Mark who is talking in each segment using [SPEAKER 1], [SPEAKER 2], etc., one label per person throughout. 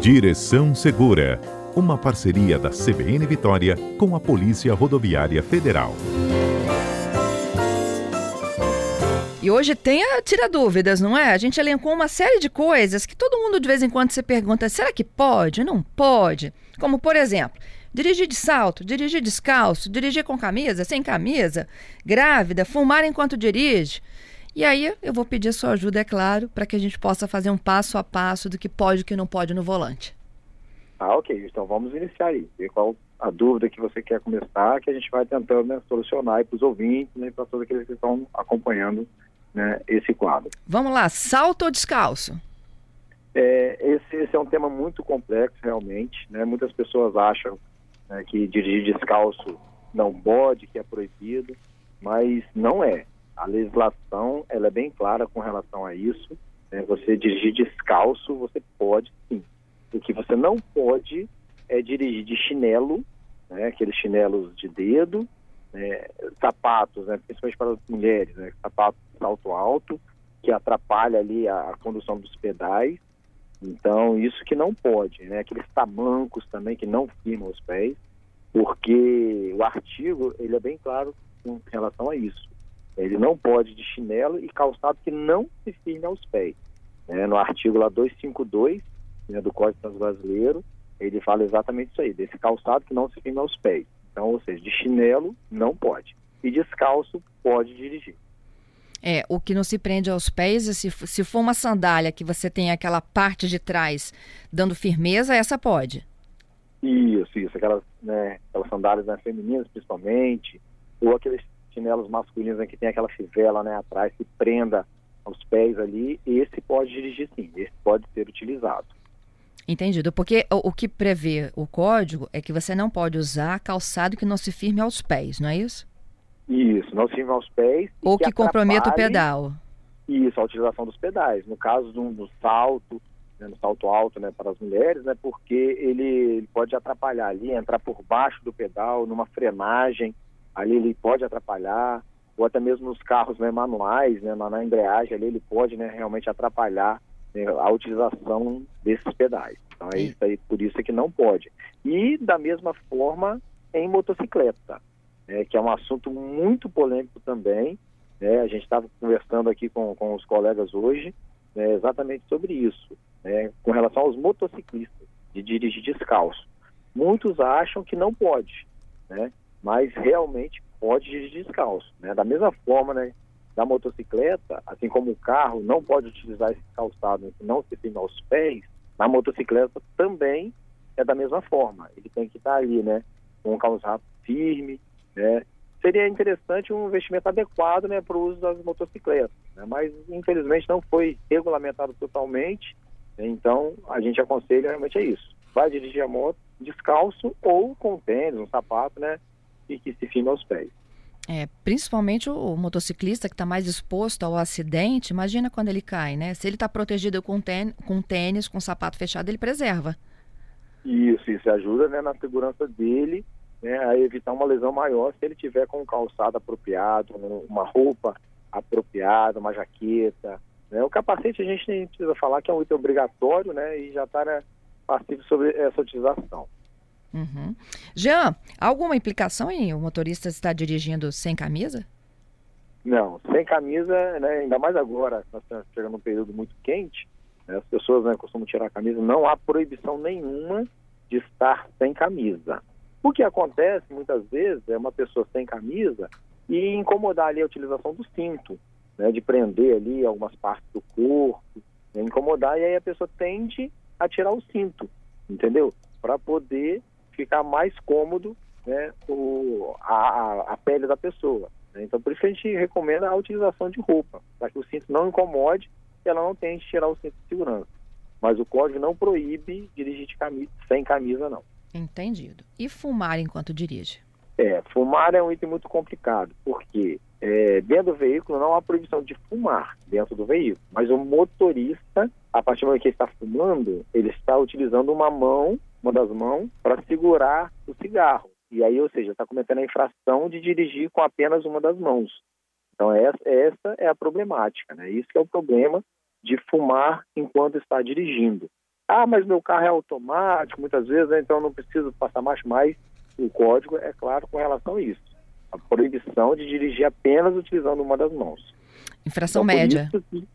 [SPEAKER 1] Direção Segura, uma parceria da CBN Vitória com a Polícia Rodoviária Federal.
[SPEAKER 2] E hoje tem a tira dúvidas, não é? A gente elencou uma série de coisas que todo mundo de vez em quando se pergunta: será que pode? Não pode? Como, por exemplo, dirigir de salto, dirigir descalço, dirigir com camisa, sem camisa, grávida, fumar enquanto dirige. E aí eu vou pedir a sua ajuda, é claro, para que a gente possa fazer um passo a passo do que pode e que não pode no volante.
[SPEAKER 3] Ah, ok. Então vamos iniciar aí. Ver qual a dúvida que você quer começar, que a gente vai tentando né, solucionar para os ouvintes né, e para todos aqueles que estão acompanhando né, esse quadro.
[SPEAKER 2] Vamos lá, salto ou descalço?
[SPEAKER 3] É, esse, esse, é um tema muito complexo, realmente. Né? Muitas pessoas acham né, que dirigir descalço não pode, que é proibido, mas não é. A legislação ela é bem clara com relação a isso. Né? Você dirigir descalço, você pode sim. O que você não pode é dirigir de chinelo, né? aqueles chinelos de dedo, né? sapatos, né? principalmente para as mulheres, né? sapatos de salto alto, que atrapalha ali a, a condução dos pedais. Então, isso que não pode, né? Aqueles tamancos também que não firmam os pés, porque o artigo, ele é bem claro com relação a isso. Ele não pode de chinelo e calçado que não se firme aos pés. Né? No artigo lá 252 né, do Código Brasileiro, ele fala exatamente isso aí, desse calçado que não se firme aos pés. Então, ou seja, de chinelo não pode. E descalço pode dirigir.
[SPEAKER 2] É, o que não se prende aos pés, se, se for uma sandália que você tem aquela parte de trás dando firmeza, essa pode.
[SPEAKER 3] Isso, isso. Aquelas, né, aquelas sandálias né, femininas, principalmente, ou aqueles chinelos masculinos né, que tem aquela fivela né, atrás que prenda aos pés ali, esse pode dirigir sim, esse pode ser utilizado.
[SPEAKER 2] Entendido, porque o, o que prevê o código é que você não pode usar calçado que não se firme aos pés, não é isso?
[SPEAKER 3] Isso, não se firme aos pés.
[SPEAKER 2] Ou que, que comprometa o pedal.
[SPEAKER 3] Isso, a utilização dos pedais. No caso do, do salto, né, no salto alto né, para as mulheres, né, porque ele, ele, pode atrapalhar ali, entrar por baixo do pedal, numa frenagem, ali ele pode atrapalhar, ou até mesmo nos carros né, manuais, né, na, na embreagem ali ele pode né, realmente atrapalhar né, a utilização desses pedais. Então é isso aí, por isso é que não pode. E da mesma forma em motocicleta, né, que é um assunto muito polêmico também. Né, a gente estava conversando aqui com, com os colegas hoje né, exatamente sobre isso, né, com relação aos motociclistas, de dirigir descalço. Muitos acham que não pode, né, mas realmente pode dirigir descalço. Né? Da mesma forma, né, da motocicleta, assim como o carro não pode utilizar esse calçado né, não se firma aos pés, na motocicleta também é da mesma forma. Ele tem que estar ali, né, com o calçado firme, né. Seria interessante um investimento adequado, né, para o uso das motocicletas, né, mas infelizmente não foi regulamentado totalmente. Né, então a gente aconselha realmente é isso. Vai dirigir a moto descalço ou com tênis, um sapato, né, e que se firme aos pés.
[SPEAKER 2] É, principalmente o, motociclista que está mais exposto ao acidente, imagina quando ele cai, né? Se ele está protegido com tênis, com tênis, com sapato fechado, ele preserva.
[SPEAKER 3] Isso, isso ajuda né, na segurança dele né, a evitar uma lesão maior se ele tiver com um calçado apropriado, uma roupa apropriada, uma jaqueta. Né? O capacete a gente nem precisa falar que é um item obrigatório né, e já está né, passivo sobre essa utilização.
[SPEAKER 2] Uhum. Jean, alguma implicação em o motorista estar dirigindo sem camisa?
[SPEAKER 3] Não, sem camisa, né, ainda mais agora, nós estamos chegando num período muito quente, né, as pessoas né, costumam tirar a camisa, não há proibição nenhuma de estar sem camisa. O que acontece muitas vezes é uma pessoa sem camisa e incomodar ali a utilização do cinto, né, de prender ali algumas partes do corpo, né, incomodar, e aí a pessoa tende a tirar o cinto, entendeu? Para poder ficar mais cômodo né, o, a, a pele da pessoa. Né? Então, por isso que a gente recomenda a utilização de roupa, para que o cinto não incomode e ela não tenha que tirar o cinto de segurança. Mas o código não proíbe dirigir de camisa, sem camisa, não.
[SPEAKER 2] Entendido. E fumar enquanto dirige?
[SPEAKER 3] É, fumar é um item muito complicado, porque é, dentro do veículo não há proibição de fumar dentro do veículo, mas o motorista, a partir do momento que ele está fumando, ele está utilizando uma mão uma das mãos para segurar o cigarro. E aí, ou seja, está cometendo a infração de dirigir com apenas uma das mãos. Então, essa, essa é a problemática, né? Isso é o problema de fumar enquanto está dirigindo. Ah, mas meu carro é automático, muitas vezes, né, então não preciso passar marcha mais. O código é claro com relação a isso. A proibição de dirigir apenas utilizando uma das mãos.
[SPEAKER 2] Infração então, média.
[SPEAKER 3] Isso,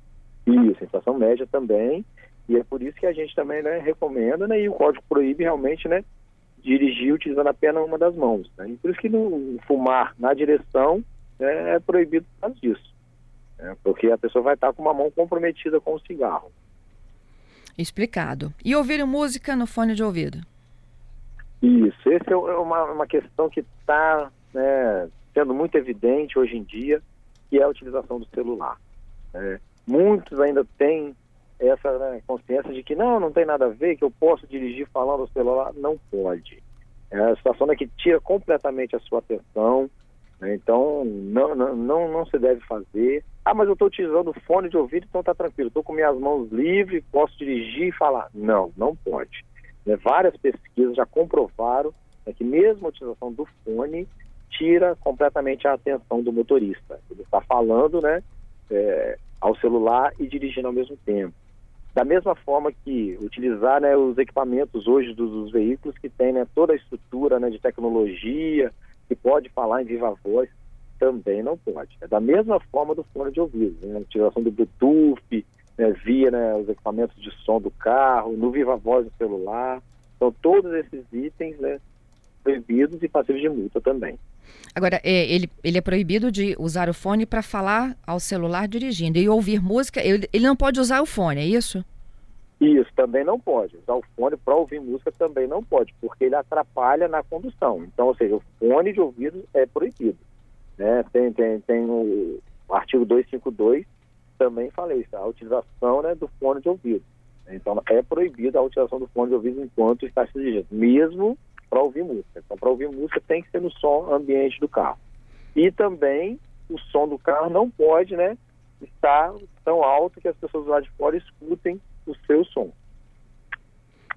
[SPEAKER 3] isso, infração média também. E é por isso que a gente também né, recomenda, né, e o código proíbe realmente né, dirigir utilizando apenas uma das mãos. Né? E por isso que no fumar na direção né, é proibido por causa disso. Né? Porque a pessoa vai estar com uma mão comprometida com o cigarro.
[SPEAKER 2] Explicado. E ouvir música no fone de ouvido?
[SPEAKER 3] Isso, essa é uma, uma questão que está né, sendo muito evidente hoje em dia, que é a utilização do celular. Né? Muitos ainda têm essa né, consciência de que não, não tem nada a ver, que eu posso dirigir falando ao celular. Não pode. É a situação é que tira completamente a sua atenção, né? então não, não, não, não se deve fazer. Ah, mas eu estou utilizando fone de ouvido, então está tranquilo, estou com minhas mãos livres, posso dirigir e falar. Não, não pode. Né? Várias pesquisas já comprovaram né, que mesmo a utilização do fone tira completamente a atenção do motorista. Ele está falando né, é, ao celular e dirigindo ao mesmo tempo. Da mesma forma que utilizar né, os equipamentos hoje dos, dos, veículos que tem né, toda a estrutura né, de tecnologia, que pode falar em viva voz, também não pode. É da mesma forma do fone de ouvido, né, utilização do Bluetooth, né, via né, os equipamentos de som do carro, no viva voz do celular. Então, todos esses itens né, proibidos e passíveis de multa também.
[SPEAKER 2] Agora, é, ele, ele é proibido de usar o fone para falar ao celular dirigindo e ouvir música. Ele, ele não pode usar o fone, é isso?
[SPEAKER 3] Isso, também não pode. Usar o fone para ouvir música também não pode, porque ele atrapalha na condução. Então, ou seja, o fone de ouvido é proibido. Né? Tem, tem, tem o, artigo 252, também falei isso, a utilização né, do fone de ouvido. Então, é proibida a utilização do fone de ouvido enquanto está se dirigindo, mesmo para ouvir música. Então, para ouvir música tem que ser no som ambiente do carro. E também o som do carro não pode, né, estar tão alto que as pessoas lá de fora escutem o seu som.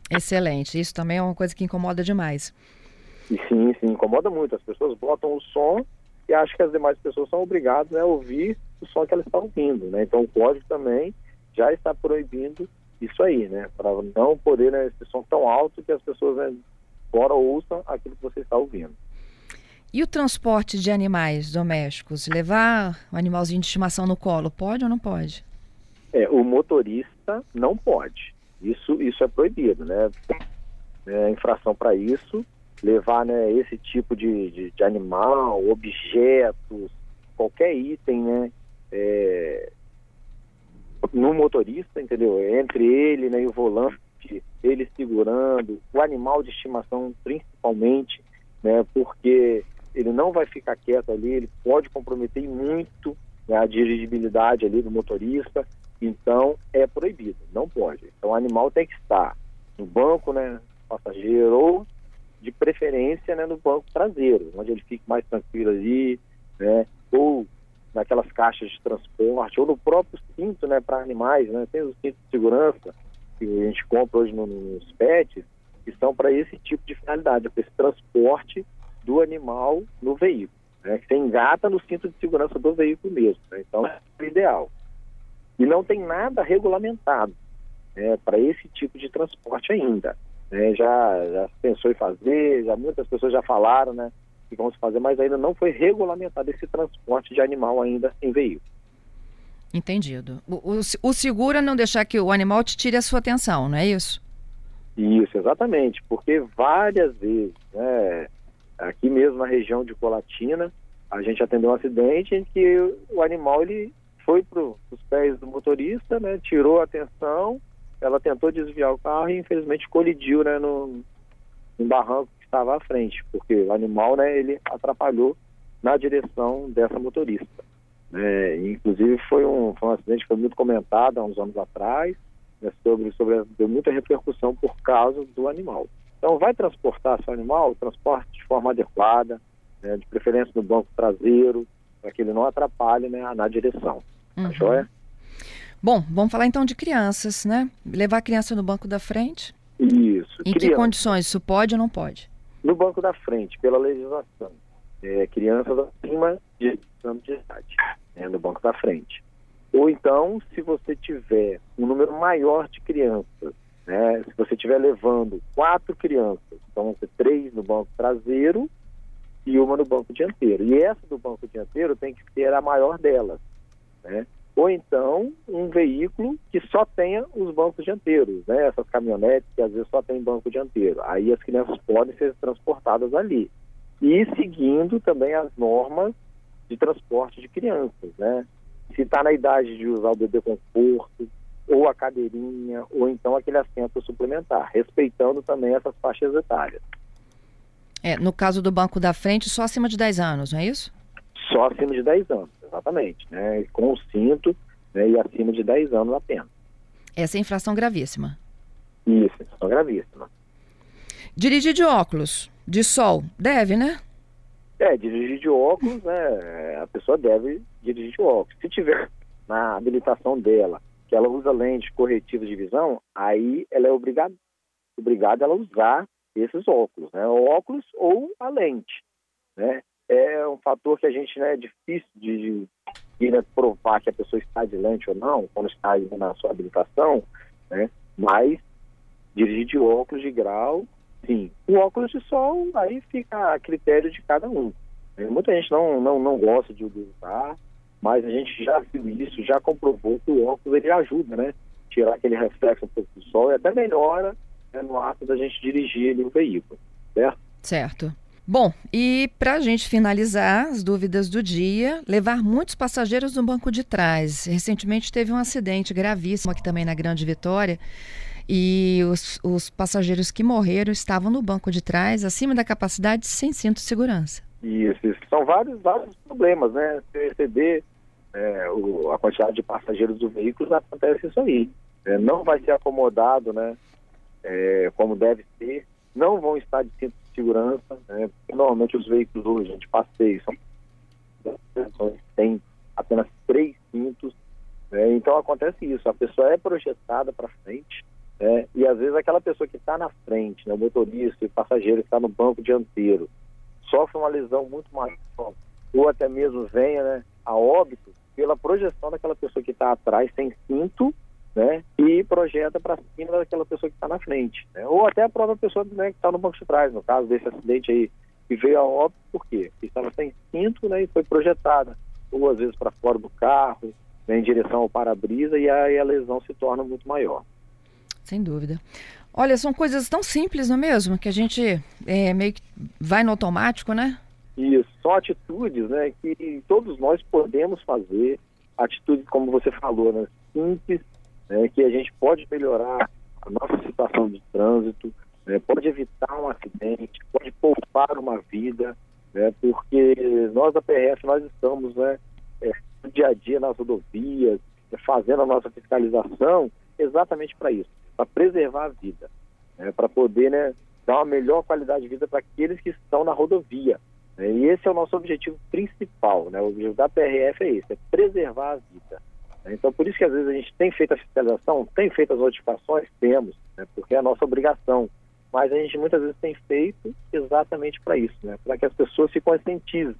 [SPEAKER 2] Excelente. Isso também é uma coisa que incomoda demais.
[SPEAKER 3] E sim, sim, incomoda muito. As pessoas botam o som e acham que as demais pessoas são obrigadas né, a ouvir o som que elas estão ouvindo, né? Então o código também já está proibindo isso aí, né? Para não poder né, esse som tão alto que as pessoas né, fora ouçam aquilo que você está ouvindo.
[SPEAKER 2] E o transporte de animais domésticos? Levar o animalzinho de estimação no colo, pode ou não pode?
[SPEAKER 3] É, o motorista não pode. Isso, isso é proibido, né? É infração para isso. Levar né, esse tipo de, de, de, animal, objetos, qualquer item, né? É, no motorista, entendeu? Entre ele né, e o volante ele segurando, o animal de estimação principalmente, né, porque ele não vai ficar quieto ali, ele pode comprometer muito né, a dirigibilidade ali do motorista, então é proibido, não pode. Então o animal tem que estar no banco, né, passageiro ou de preferência né, no banco traseiro, onde ele fique mais tranquilo ali, né, ou naquelas caixas de transporte, ou no próprio cinto, né, para animais, né, tem os cintos de segurança, que a gente compra hoje nos pets, que são para esse tipo de finalidade, para esse transporte do animal no veículo. Né? Que você engata no cinto de segurança do veículo mesmo. Né? Então, é o ideal. E não tem nada regulamentado né, para esse tipo de transporte ainda. Né? Já, já pensou em fazer, já, muitas pessoas já falaram né, que se fazer, mas ainda não foi regulamentado esse transporte de animal ainda em veículo.
[SPEAKER 2] Entendido. O, o, o seguro é não deixar que o animal te tire a sua atenção, não é isso?
[SPEAKER 3] Isso, exatamente, porque várias vezes, né, aqui mesmo na região de Colatina, a gente atendeu um acidente em que o animal ele foi para os pés do motorista, né, tirou a atenção, ela tentou desviar o carro e infelizmente colidiu né, no, no barranco que estava à frente, porque o animal né, ele atrapalhou na direção dessa motorista. É, inclusive foi um, foi um acidente que foi muito comentado há uns anos atrás, né, sobre, sobre, deu muita repercussão por causa do animal. Então vai transportar seu animal, transporte de forma adequada, né, de preferência no banco traseiro, para que ele não atrapalhe né, na direção. Tá uhum. Tá joia?
[SPEAKER 2] Bom, vamos falar então de crianças, né? Levar a criança no banco da frente?
[SPEAKER 3] Isso.
[SPEAKER 2] Em criança. que condições? Isso pode ou não pode?
[SPEAKER 3] No banco da frente, pela legislação. É, crianças acima de anos de idade né, no banco da frente. Ou então, se você tiver um número maior de crianças, né, estiver levando quatro crianças, então vão ser três no banco traseiro e uma no banco dianteiro. E essa do banco dianteiro tem que ser a maior delas, né? Ou então um veículo que só tenha os bancos dianteiros, né? Essas caminhonetes que às vezes só tem banco dianteiro. Aí as crianças podem ser transportadas ali. E seguindo também as normas de transporte de crianças, né? Se está na idade de usar o bebê conforto, ou a cadeirinha, ou então aquele assento suplementar, respeitando também essas faixas etárias.
[SPEAKER 2] É, no caso do banco da frente, só acima de 10 anos, não é isso?
[SPEAKER 3] Só acima de 10 anos, exatamente. Né? Com o cinto né, e acima de 10 anos apenas.
[SPEAKER 2] Essa é infração gravíssima.
[SPEAKER 3] Isso, infração gravíssima.
[SPEAKER 2] Dirigir de óculos, de sol, deve, né?
[SPEAKER 3] É, dirigir de óculos, né? A pessoa deve dirigir de óculos. Se tiver na habilitação dela que ela usa lente corretiva de visão, aí ela é obrigada, obrigada a usar esses óculos, né? O óculos ou a lente, né? É um fator que a gente, né, é difícil de, de né, provar que a pessoa está de lente ou não, quando está na sua habilitação, né? Mas dirigir de óculos de grau, sim. O óculos de sol, aí fica a critério de cada um. Muita gente não, não, não gosta de usar, mas a gente já viu isso, já comprovou que o óculos ele ajuda, né? Tirar aquele reflexo um pouco do sol e até melhora né, no ato da gente dirigir ali, o veículo, certo?
[SPEAKER 2] Certo. Bom, e para a gente finalizar as dúvidas do dia, levar muitos passageiros no banco de trás. Recentemente teve um acidente gravíssimo aqui também na Grande Vitória e os, os passageiros que morreram estavam no banco de trás, acima da capacidade, sem cinto de segurança.
[SPEAKER 3] Isso, isso. São vários, vários problemas, né? Se exceder é, o, a quantidade de passageiros do veículo, acontece isso aí. É, não vai ser acomodado, né? É, como deve ser. Não vão estar de cinto de segurança, né? Normalmente os veículos hoje, gente passeia, são tem apenas três cintos. Né? Então acontece isso, a pessoa é projetada para frente, né? e às vezes aquela pessoa que está na frente, né? o motorista e o passageiro que está no banco dianteiro, sofre uma lesão muito maior, ou até mesmo venha né, a óbito pela projeção daquela pessoa que está atrás sem cinto, né, e projeta para cima daquela pessoa que está na frente, né, ou até a própria pessoa né, que está no banco de trás, no caso desse acidente aí, que veio a óbito, por quê? Porque estava sem cinto né, e foi projetada, ou às vezes para fora do carro, né, em direção ao para-brisa, e aí a lesão se torna muito maior.
[SPEAKER 2] Sem dúvida. Olha, são coisas tão simples, não é mesmo? Que a gente é, meio que vai no automático, né?
[SPEAKER 3] Isso, são atitudes né, que todos nós podemos fazer, atitudes, como você falou, né, simples, né, que a gente pode melhorar a nossa situação de trânsito, né, pode evitar um acidente, pode poupar uma vida, né, porque nós da PRF, nós estamos né, é, no dia a dia nas rodovias, fazendo a nossa fiscalização exatamente para isso para preservar a vida, né, para poder né, dar uma melhor qualidade de vida para aqueles que estão na rodovia. Né, e esse é o nosso objetivo principal. Né, o objetivo da PRF é esse, é preservar a vida. Né, então, por isso que às vezes a gente tem feito a fiscalização, tem feito as notificações, temos, né, porque é a nossa obrigação. Mas a gente muitas vezes tem feito exatamente para isso, né, para que as pessoas se conscientizem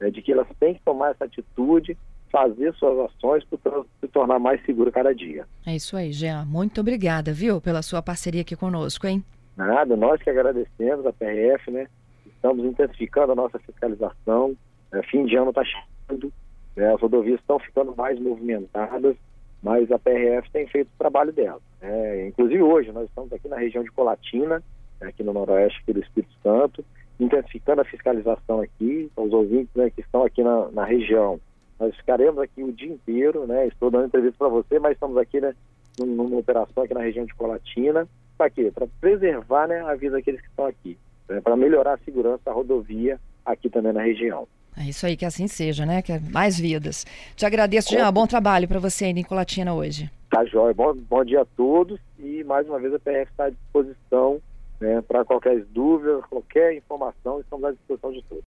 [SPEAKER 3] né, de que elas têm que tomar essa atitude fazer suas ações para se tornar mais seguro cada dia.
[SPEAKER 2] É isso aí, Jean. Muito obrigada, viu, pela sua parceria aqui conosco, hein?
[SPEAKER 3] Nada, nós que agradecemos a PRF, né? Estamos intensificando a nossa fiscalização. É, fim de ano está chegando, né? as rodovias estão ficando mais movimentadas, mas a PRF tem feito o trabalho dela. Né? Inclusive hoje, nós estamos aqui na região de Colatina, né? aqui no noroeste aqui do Espírito Santo, intensificando a fiscalização aqui, os ouvintes né, que estão aqui na, na região nós ficaremos aqui o dia inteiro, né? Estou dando entrevista para você, mas estamos aqui, né? Numa operação aqui na região de Colatina. Para quê? Para preservar né, a vida daqueles que estão aqui. Né, para melhorar a segurança da rodovia aqui também na região.
[SPEAKER 2] É isso aí, que assim seja, né? Que é mais vidas. Te agradeço, Jean. Bom trabalho para você aí em Colatina hoje.
[SPEAKER 3] Tá, jóia. Bom, bom dia a todos. E mais uma vez a PRF está à disposição né, para qualquer dúvida, qualquer informação, estamos à disposição de todos.